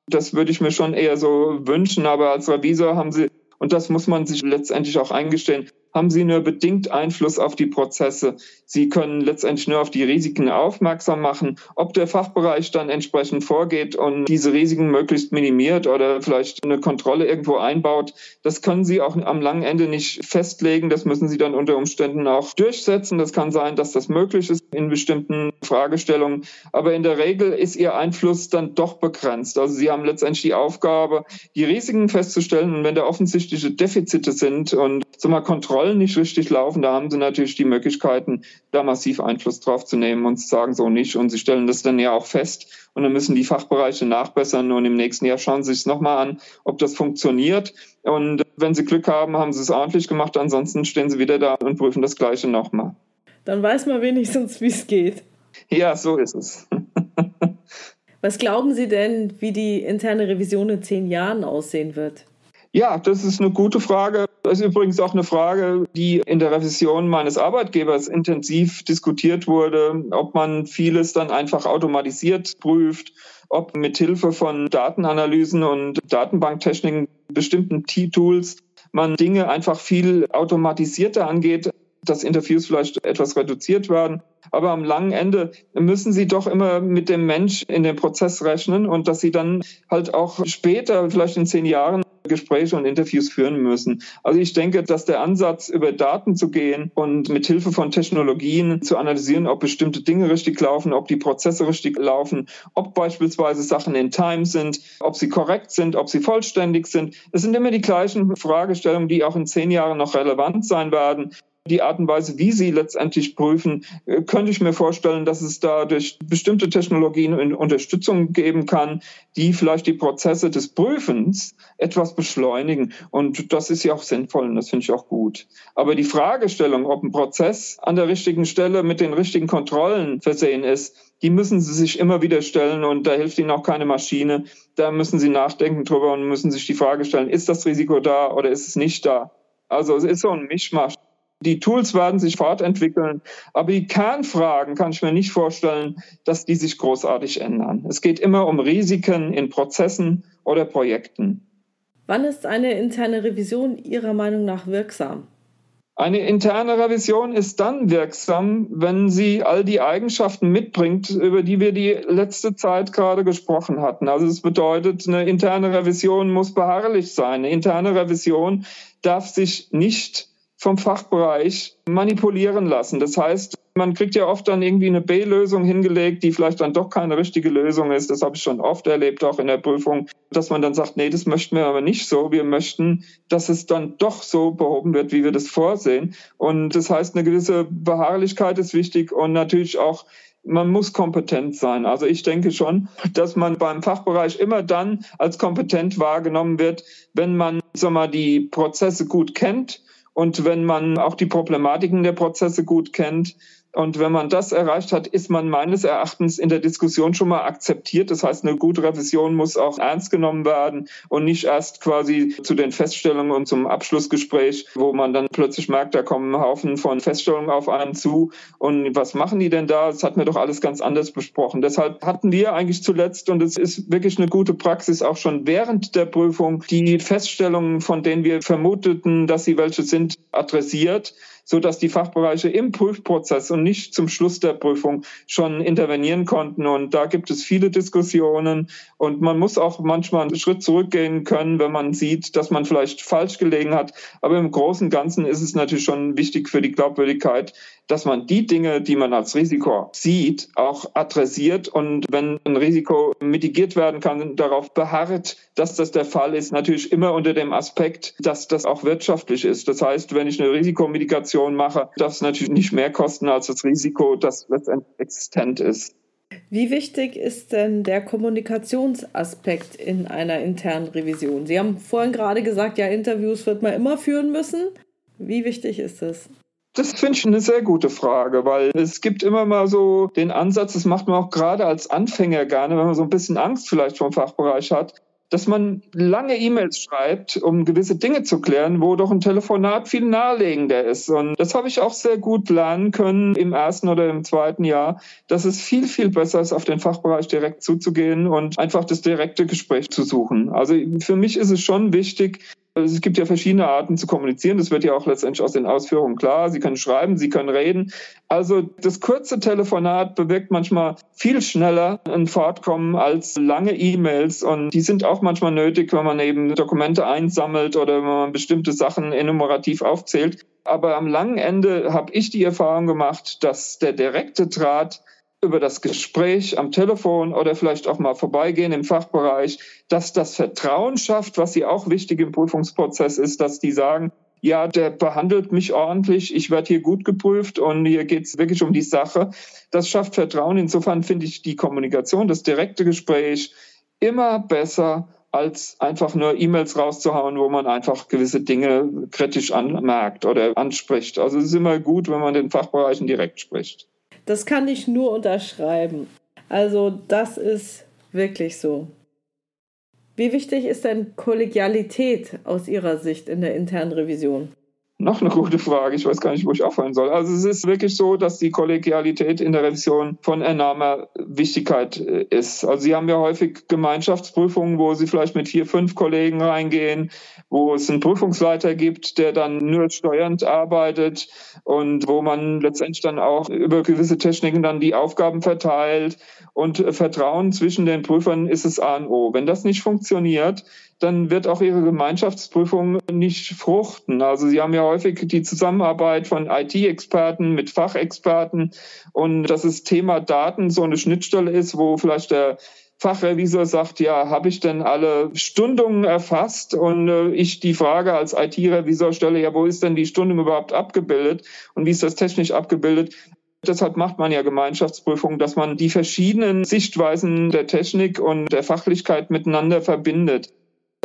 Das würde ich mir schon eher so wünschen, aber als Revisor haben Sie, und das muss man sich letztendlich auch eingestehen, haben sie nur bedingt Einfluss auf die Prozesse. Sie können letztendlich nur auf die Risiken aufmerksam machen. Ob der Fachbereich dann entsprechend vorgeht und diese Risiken möglichst minimiert oder vielleicht eine Kontrolle irgendwo einbaut, das können sie auch am langen Ende nicht festlegen. Das müssen sie dann unter Umständen auch durchsetzen. Das kann sein, dass das möglich ist in bestimmten Fragestellungen. Aber in der Regel ist ihr Einfluss dann doch begrenzt. Also sie haben letztendlich die Aufgabe, die Risiken festzustellen. Und wenn da offensichtliche Defizite sind und so mal Kontrolle Kontrollen nicht richtig laufen, da haben sie natürlich die Möglichkeiten, da massiv Einfluss drauf zu nehmen und zu sagen, so nicht. Und sie stellen das dann ja auch fest. Und dann müssen die Fachbereiche nachbessern und im nächsten Jahr schauen sie sich nochmal an, ob das funktioniert. Und wenn sie Glück haben, haben sie es ordentlich gemacht. Ansonsten stehen sie wieder da und prüfen das Gleiche nochmal. Dann weiß man wenigstens, wie es geht. Ja, so ist es. Was glauben Sie denn, wie die interne Revision in zehn Jahren aussehen wird? Ja, das ist eine gute Frage. Das ist übrigens auch eine Frage, die in der Revision meines Arbeitgebers intensiv diskutiert wurde, ob man vieles dann einfach automatisiert prüft, ob mit Hilfe von Datenanalysen und Datenbanktechniken, bestimmten T-Tools man Dinge einfach viel automatisierter angeht, dass Interviews vielleicht etwas reduziert werden. Aber am langen Ende müssen Sie doch immer mit dem Mensch in den Prozess rechnen und dass Sie dann halt auch später, vielleicht in zehn Jahren, Gespräche und Interviews führen müssen. Also ich denke, dass der Ansatz, über Daten zu gehen und mit Hilfe von Technologien zu analysieren, ob bestimmte Dinge richtig laufen, ob die Prozesse richtig laufen, ob beispielsweise Sachen in Time sind, ob sie korrekt sind, ob sie vollständig sind. Es sind immer die gleichen Fragestellungen, die auch in zehn Jahren noch relevant sein werden die Art und Weise, wie sie letztendlich prüfen, äh, könnte ich mir vorstellen, dass es da durch bestimmte Technologien Unterstützung geben kann, die vielleicht die Prozesse des Prüfens etwas beschleunigen. Und das ist ja auch sinnvoll und das finde ich auch gut. Aber die Fragestellung, ob ein Prozess an der richtigen Stelle mit den richtigen Kontrollen versehen ist, die müssen Sie sich immer wieder stellen und da hilft Ihnen auch keine Maschine. Da müssen Sie nachdenken drüber und müssen sich die Frage stellen, ist das Risiko da oder ist es nicht da? Also es ist so ein Mischmasch. Die Tools werden sich fortentwickeln, aber die Kernfragen kann ich mir nicht vorstellen, dass die sich großartig ändern. Es geht immer um Risiken in Prozessen oder Projekten. Wann ist eine interne Revision Ihrer Meinung nach wirksam? Eine interne Revision ist dann wirksam, wenn sie all die Eigenschaften mitbringt, über die wir die letzte Zeit gerade gesprochen hatten. Also es bedeutet, eine interne Revision muss beharrlich sein. Eine interne Revision darf sich nicht vom Fachbereich manipulieren lassen. Das heißt, man kriegt ja oft dann irgendwie eine B-Lösung hingelegt, die vielleicht dann doch keine richtige Lösung ist. Das habe ich schon oft erlebt, auch in der Prüfung, dass man dann sagt, nee, das möchten wir aber nicht so. Wir möchten, dass es dann doch so behoben wird, wie wir das vorsehen. Und das heißt, eine gewisse Beharrlichkeit ist wichtig und natürlich auch man muss kompetent sein. Also ich denke schon, dass man beim Fachbereich immer dann als kompetent wahrgenommen wird, wenn man sag mal, die Prozesse gut kennt und wenn man auch die Problematiken der Prozesse gut kennt, und wenn man das erreicht hat, ist man meines Erachtens in der Diskussion schon mal akzeptiert. Das heißt, eine gute Revision muss auch ernst genommen werden und nicht erst quasi zu den Feststellungen und zum Abschlussgespräch, wo man dann plötzlich merkt, da kommen ein Haufen von Feststellungen auf einen zu. Und was machen die denn da? Das hat mir doch alles ganz anders besprochen. Deshalb hatten wir eigentlich zuletzt, und es ist wirklich eine gute Praxis, auch schon während der Prüfung, die Feststellungen, von denen wir vermuteten, dass sie welche sind, adressiert so dass die Fachbereiche im Prüfprozess und nicht zum Schluss der Prüfung schon intervenieren konnten. Und da gibt es viele Diskussionen und man muss auch manchmal einen Schritt zurückgehen können, wenn man sieht, dass man vielleicht falsch gelegen hat. Aber im Großen und Ganzen ist es natürlich schon wichtig für die Glaubwürdigkeit, dass man die Dinge, die man als Risiko sieht, auch adressiert und wenn ein Risiko mitigiert werden kann, darauf beharrt, dass das der Fall ist. Natürlich immer unter dem Aspekt, dass das auch wirtschaftlich ist. Das heißt, wenn ich eine Risikomitigation mache, darf es natürlich nicht mehr kosten als das Risiko, das letztendlich existent ist. Wie wichtig ist denn der Kommunikationsaspekt in einer internen Revision? Sie haben vorhin gerade gesagt, ja, Interviews wird man immer führen müssen. Wie wichtig ist es? Das finde ich eine sehr gute Frage, weil es gibt immer mal so den Ansatz, das macht man auch gerade als Anfänger gerne, wenn man so ein bisschen Angst vielleicht vom Fachbereich hat, dass man lange E-Mails schreibt, um gewisse Dinge zu klären, wo doch ein Telefonat viel naheliegender ist. Und das habe ich auch sehr gut lernen können im ersten oder im zweiten Jahr, dass es viel, viel besser ist, auf den Fachbereich direkt zuzugehen und einfach das direkte Gespräch zu suchen. Also für mich ist es schon wichtig, es gibt ja verschiedene Arten zu kommunizieren. Das wird ja auch letztendlich aus den Ausführungen klar. Sie können schreiben, Sie können reden. Also das kurze Telefonat bewirkt manchmal viel schneller ein Fortkommen als lange E-Mails. Und die sind auch manchmal nötig, wenn man eben Dokumente einsammelt oder wenn man bestimmte Sachen enumerativ aufzählt. Aber am langen Ende habe ich die Erfahrung gemacht, dass der direkte Draht über das Gespräch am Telefon oder vielleicht auch mal vorbeigehen im Fachbereich, dass das Vertrauen schafft, was ja auch wichtig im Prüfungsprozess ist, dass die sagen, ja, der behandelt mich ordentlich, ich werde hier gut geprüft und hier geht es wirklich um die Sache. Das schafft Vertrauen. Insofern finde ich die Kommunikation, das direkte Gespräch immer besser als einfach nur E-Mails rauszuhauen, wo man einfach gewisse Dinge kritisch anmerkt oder anspricht. Also es ist immer gut, wenn man den Fachbereichen direkt spricht. Das kann ich nur unterschreiben. Also das ist wirklich so. Wie wichtig ist denn Kollegialität aus Ihrer Sicht in der internen Revision? Noch eine gute Frage. Ich weiß gar nicht, wo ich aufhören soll. Also es ist wirklich so, dass die Kollegialität in der Revision von enormer Wichtigkeit äh, ist. Also Sie haben ja häufig Gemeinschaftsprüfungen, wo Sie vielleicht mit vier, fünf Kollegen reingehen, wo es einen Prüfungsleiter gibt, der dann nur steuernd arbeitet und wo man letztendlich dann auch über gewisse Techniken dann die Aufgaben verteilt. Und Vertrauen zwischen den Prüfern ist es A und O. Wenn das nicht funktioniert, dann wird auch Ihre Gemeinschaftsprüfung nicht fruchten. Also Sie haben ja häufig die Zusammenarbeit von IT-Experten mit Fachexperten und dass das Thema Daten so eine Schnittstelle ist, wo vielleicht der Fachrevisor sagt, ja, habe ich denn alle Stundungen erfasst? Und äh, ich die Frage als IT-Revisor stelle, ja, wo ist denn die Stundung überhaupt abgebildet und wie ist das technisch abgebildet? Deshalb macht man ja Gemeinschaftsprüfungen, dass man die verschiedenen Sichtweisen der Technik und der Fachlichkeit miteinander verbindet.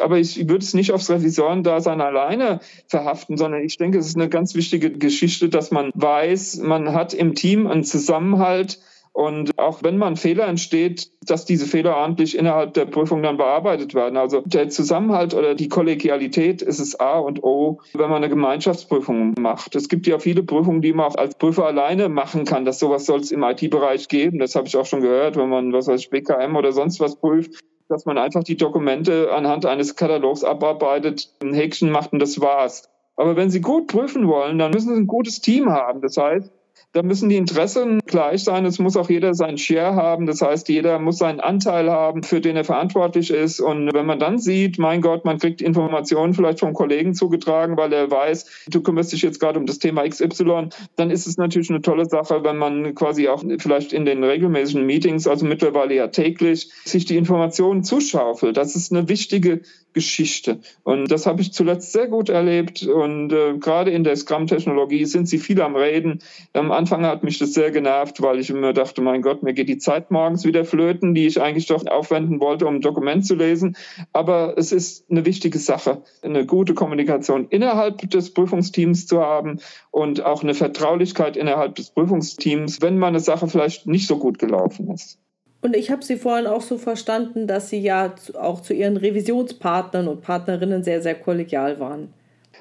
Aber ich würde es nicht aufs Revisorendasein alleine verhaften, sondern ich denke, es ist eine ganz wichtige Geschichte, dass man weiß, man hat im Team einen Zusammenhalt, und auch wenn man Fehler entsteht, dass diese Fehler ordentlich innerhalb der Prüfung dann bearbeitet werden. Also der Zusammenhalt oder die Kollegialität ist es A und O, wenn man eine Gemeinschaftsprüfung macht. Es gibt ja viele Prüfungen, die man auch als Prüfer alleine machen kann. Das sowas soll es im IT-Bereich geben. Das habe ich auch schon gehört, wenn man was weiß BKM oder sonst was prüft dass man einfach die Dokumente anhand eines Katalogs abarbeitet, ein Häkchen macht und das war's. Aber wenn Sie gut prüfen wollen, dann müssen Sie ein gutes Team haben. Das heißt, da müssen die Interessen gleich sein. Es muss auch jeder seinen Share haben. Das heißt, jeder muss seinen Anteil haben, für den er verantwortlich ist. Und wenn man dann sieht, mein Gott, man kriegt Informationen vielleicht vom Kollegen zugetragen, weil er weiß, du kümmerst dich jetzt gerade um das Thema XY, dann ist es natürlich eine tolle Sache, wenn man quasi auch vielleicht in den regelmäßigen Meetings, also mittlerweile ja täglich, sich die Informationen zuschaufelt. Das ist eine wichtige Geschichte. Und das habe ich zuletzt sehr gut erlebt. Und äh, gerade in der Scrum-Technologie sind sie viel am Reden. Am Anfang hat mich das sehr genervt, weil ich immer dachte, mein Gott, mir geht die Zeit morgens wieder flöten, die ich eigentlich doch aufwenden wollte, um ein Dokument zu lesen. Aber es ist eine wichtige Sache, eine gute Kommunikation innerhalb des Prüfungsteams zu haben und auch eine Vertraulichkeit innerhalb des Prüfungsteams, wenn mal eine Sache vielleicht nicht so gut gelaufen ist. Und ich habe Sie vorhin auch so verstanden, dass Sie ja auch zu Ihren Revisionspartnern und Partnerinnen sehr, sehr kollegial waren.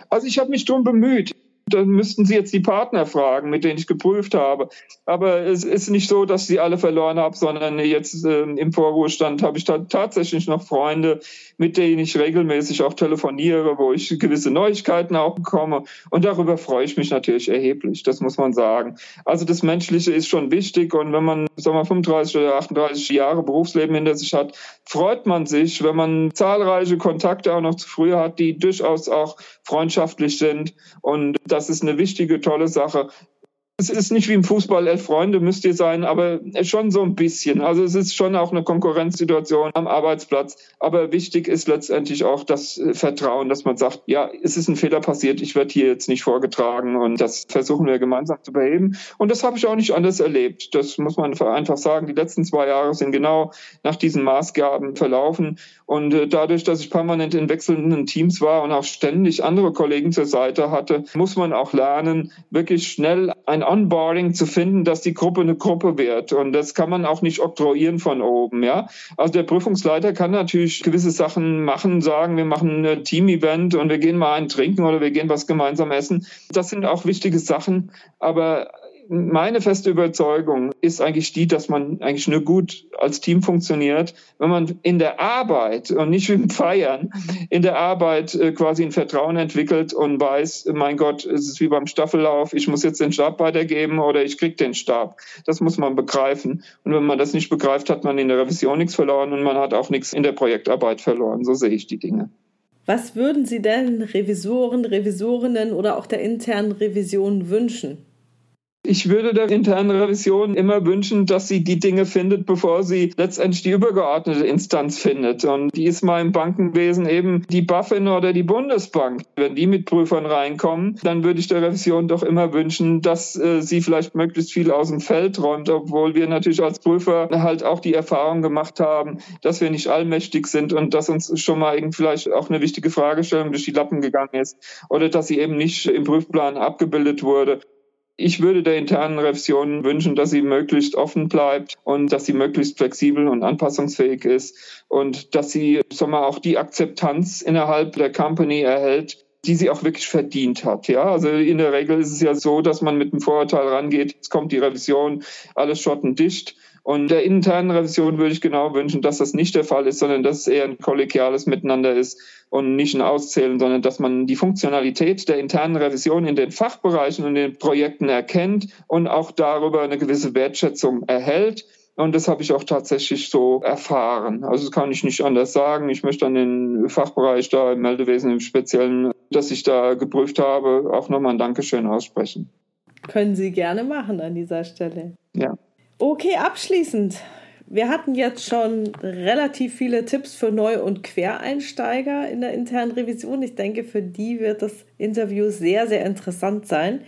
Also ich habe mich darum bemüht dann müssten Sie jetzt die Partner fragen, mit denen ich geprüft habe. Aber es ist nicht so, dass sie alle verloren habe, sondern jetzt äh, im Vorruhestand habe ich da tatsächlich noch Freunde, mit denen ich regelmäßig auch telefoniere, wo ich gewisse Neuigkeiten auch bekomme. Und darüber freue ich mich natürlich erheblich, das muss man sagen. Also das Menschliche ist schon wichtig. Und wenn man, sagen wir, 35 oder 38 Jahre Berufsleben hinter sich hat, freut man sich, wenn man zahlreiche Kontakte auch noch zu früher hat, die durchaus auch freundschaftlich sind. Und das ist eine wichtige, tolle Sache. Es ist nicht wie im Fußball, elf Freunde müsst ihr sein, aber schon so ein bisschen. Also es ist schon auch eine Konkurrenzsituation am Arbeitsplatz. Aber wichtig ist letztendlich auch das äh, Vertrauen, dass man sagt, ja, es ist ein Fehler passiert, ich werde hier jetzt nicht vorgetragen und das versuchen wir gemeinsam zu beheben. Und das habe ich auch nicht anders erlebt. Das muss man einfach sagen. Die letzten zwei Jahre sind genau nach diesen Maßgaben verlaufen. Und äh, dadurch, dass ich permanent in wechselnden Teams war und auch ständig andere Kollegen zur Seite hatte, muss man auch lernen, wirklich schnell ein Onboarding zu finden, dass die Gruppe eine Gruppe wird. Und das kann man auch nicht oktroyieren von oben, ja. Also der Prüfungsleiter kann natürlich gewisse Sachen machen, sagen, wir machen ein Team-Event und wir gehen mal einen trinken oder wir gehen was gemeinsam essen. Das sind auch wichtige Sachen. Aber meine feste Überzeugung ist eigentlich die, dass man eigentlich nur gut als Team funktioniert, wenn man in der Arbeit und nicht im Feiern, in der Arbeit äh, quasi ein Vertrauen entwickelt und weiß, mein Gott, es ist wie beim Staffellauf, ich muss jetzt den Stab weitergeben oder ich krieg den Stab. Das muss man begreifen. Und wenn man das nicht begreift, hat man in der Revision nichts verloren und man hat auch nichts in der Projektarbeit verloren. So sehe ich die Dinge. Was würden Sie denn Revisoren, Revisorinnen oder auch der internen Revision wünschen? Ich würde der internen Revision immer wünschen, dass sie die Dinge findet, bevor sie letztendlich die übergeordnete Instanz findet. Und die ist mal im Bankenwesen eben die BaFin oder die Bundesbank. Wenn die mit Prüfern reinkommen, dann würde ich der Revision doch immer wünschen, dass äh, sie vielleicht möglichst viel aus dem Feld räumt, obwohl wir natürlich als Prüfer halt auch die Erfahrung gemacht haben, dass wir nicht allmächtig sind und dass uns schon mal irgendwie vielleicht auch eine wichtige Fragestellung durch die Lappen gegangen ist oder dass sie eben nicht im Prüfplan abgebildet wurde. Ich würde der internen Revision wünschen, dass sie möglichst offen bleibt und dass sie möglichst flexibel und anpassungsfähig ist und dass sie sagen wir, auch die Akzeptanz innerhalb der Company erhält, die sie auch wirklich verdient hat. Ja, also in der Regel ist es ja so, dass man mit einem Vorurteil rangeht. Jetzt kommt die Revision, alles schottendicht. Und der internen Revision würde ich genau wünschen, dass das nicht der Fall ist, sondern dass es eher ein kollegiales Miteinander ist und nicht ein Auszählen, sondern dass man die Funktionalität der internen Revision in den Fachbereichen und den Projekten erkennt und auch darüber eine gewisse Wertschätzung erhält. Und das habe ich auch tatsächlich so erfahren. Also das kann ich nicht anders sagen. Ich möchte an den Fachbereich da im Meldewesen im Speziellen, dass ich da geprüft habe, auch nochmal ein Dankeschön aussprechen. Können Sie gerne machen an dieser Stelle. Ja. Okay, abschließend. Wir hatten jetzt schon relativ viele Tipps für Neu- und Quereinsteiger in der internen Revision. Ich denke, für die wird das Interview sehr, sehr interessant sein.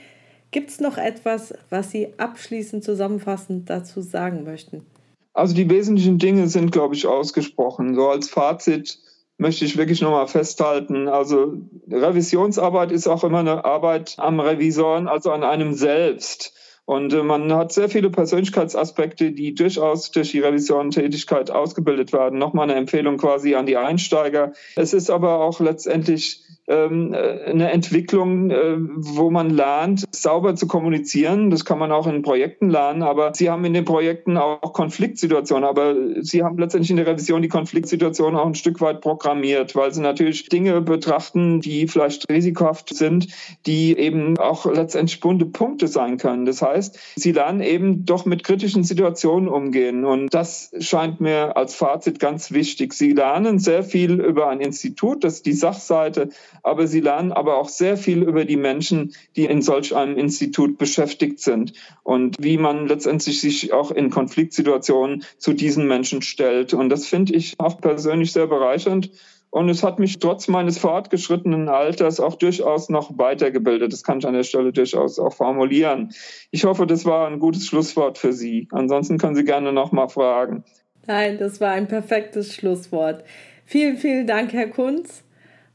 Gibt es noch etwas, was Sie abschließend zusammenfassend dazu sagen möchten? Also die wesentlichen Dinge sind, glaube ich, ausgesprochen. So als Fazit möchte ich wirklich nochmal festhalten. Also Revisionsarbeit ist auch immer eine Arbeit am Revisoren, also an einem selbst. Und äh, man hat sehr viele Persönlichkeitsaspekte, die durchaus durch die Revision-Tätigkeit ausgebildet werden. Nochmal eine Empfehlung quasi an die Einsteiger. Es ist aber auch letztendlich ähm, äh, eine Entwicklung, äh, wo man lernt, sauber zu kommunizieren. Das kann man auch in Projekten lernen, aber Sie haben in den Projekten auch Konfliktsituationen. Aber Sie haben letztendlich in der Revision die Konfliktsituation auch ein Stück weit programmiert, weil Sie natürlich Dinge betrachten, die vielleicht risikohaft sind, die eben auch letztendlich bunte Punkte sein können. Das heißt, Sie lernen eben doch mit kritischen Situationen umgehen. Und das scheint mir als Fazit ganz wichtig. Sie lernen sehr viel über ein Institut, das die Sachseite, aber sie lernen aber auch sehr viel über die Menschen, die in solch einem Institut beschäftigt sind und wie man letztendlich sich auch in Konfliktsituationen zu diesen Menschen stellt. Und das finde ich auch persönlich sehr bereichernd. Und es hat mich trotz meines fortgeschrittenen Alters auch durchaus noch weitergebildet. Das kann ich an der Stelle durchaus auch formulieren. Ich hoffe, das war ein gutes Schlusswort für Sie. Ansonsten können Sie gerne noch mal fragen. Nein, das war ein perfektes Schlusswort. Vielen, vielen Dank, Herr Kunz.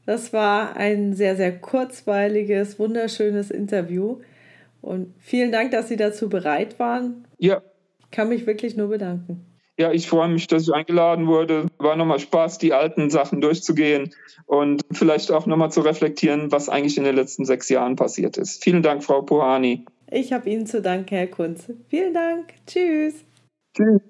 Das war ein sehr, sehr kurzweiliges, wunderschönes Interview. Und vielen Dank, dass Sie dazu bereit waren. Ja. Ich kann mich wirklich nur bedanken. Ja, ich freue mich, dass ich eingeladen wurde. War nochmal Spaß, die alten Sachen durchzugehen und vielleicht auch nochmal zu reflektieren, was eigentlich in den letzten sechs Jahren passiert ist. Vielen Dank, Frau Pohani. Ich habe Ihnen zu danken, Herr Kunze. Vielen Dank. Tschüss. Tschüss.